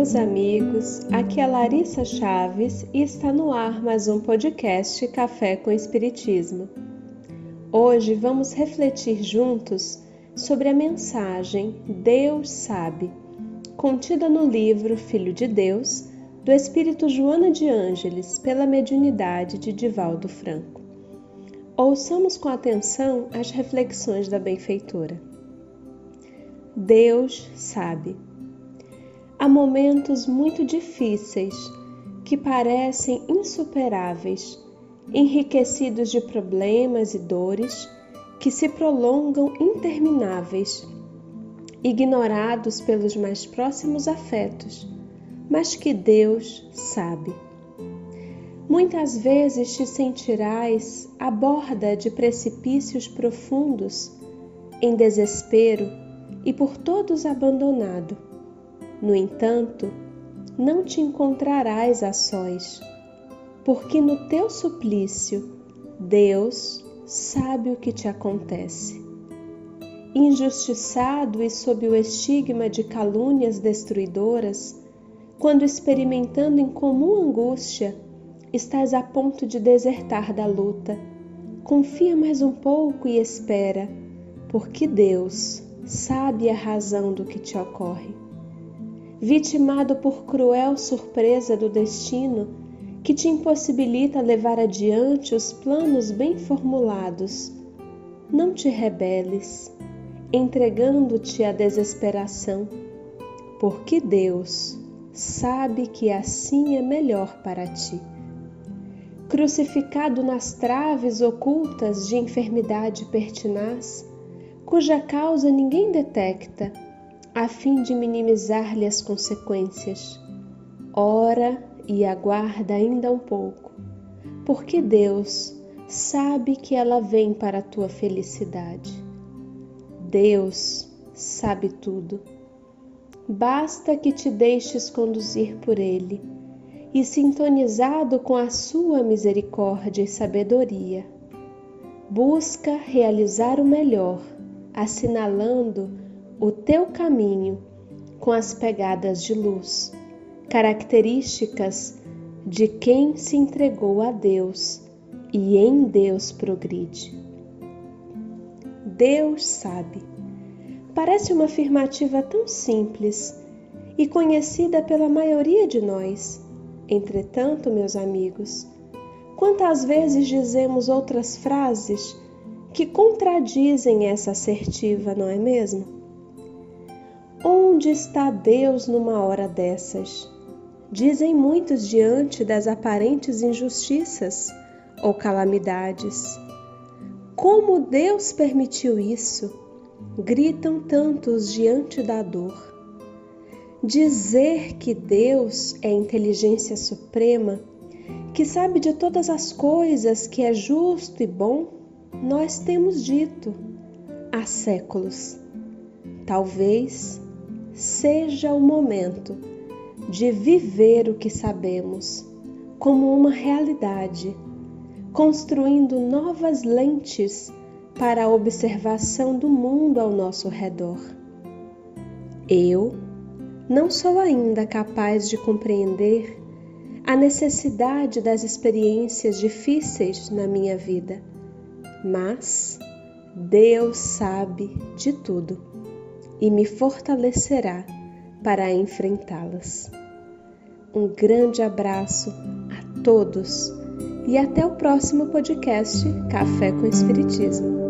meus amigos. Aqui é Larissa Chaves e está no ar mais um podcast Café com Espiritismo. Hoje vamos refletir juntos sobre a mensagem Deus Sabe, contida no livro Filho de Deus, do Espírito Joana de Ângeles, pela mediunidade de Divaldo Franco. Ouçamos com atenção as reflexões da benfeitora. Deus sabe. Há momentos muito difíceis que parecem insuperáveis, enriquecidos de problemas e dores que se prolongam intermináveis, ignorados pelos mais próximos afetos, mas que Deus sabe. Muitas vezes te sentirás à borda de precipícios profundos, em desespero e por todos abandonado no entanto, não te encontrarás a sós, porque no teu suplício Deus sabe o que te acontece. Injustiçado e sob o estigma de calúnias destruidoras, quando experimentando em comum angústia, estás a ponto de desertar da luta. Confia mais um pouco e espera, porque Deus sabe a razão do que te ocorre vitimado por cruel surpresa do destino que te impossibilita levar adiante os planos bem formulados. Não te rebeles, entregando-te à desesperação, porque Deus sabe que assim é melhor para ti. Crucificado nas traves ocultas de enfermidade pertinaz, cuja causa ninguém detecta, a fim de minimizar-lhe as consequências. Ora e aguarda ainda um pouco, porque Deus sabe que ela vem para a tua felicidade. Deus sabe tudo. Basta que te deixes conduzir por Ele e sintonizado com a sua misericórdia e sabedoria. Busca realizar o melhor, assinalando o teu caminho com as pegadas de luz, características de quem se entregou a Deus e em Deus progride. Deus sabe. Parece uma afirmativa tão simples e conhecida pela maioria de nós. Entretanto, meus amigos, quantas vezes dizemos outras frases que contradizem essa assertiva, não é mesmo? Onde está Deus numa hora dessas? Dizem muitos diante das aparentes injustiças ou calamidades. Como Deus permitiu isso? Gritam tantos diante da dor. Dizer que Deus é inteligência suprema, que sabe de todas as coisas, que é justo e bom, nós temos dito há séculos. Talvez seja o momento de viver o que sabemos como uma realidade, construindo novas lentes para a observação do mundo ao nosso redor. Eu não sou ainda capaz de compreender a necessidade das experiências difíceis na minha vida, mas Deus sabe de tudo e me fortalecerá para enfrentá-las. Um grande abraço a todos e até o próximo podcast Café com Espiritismo.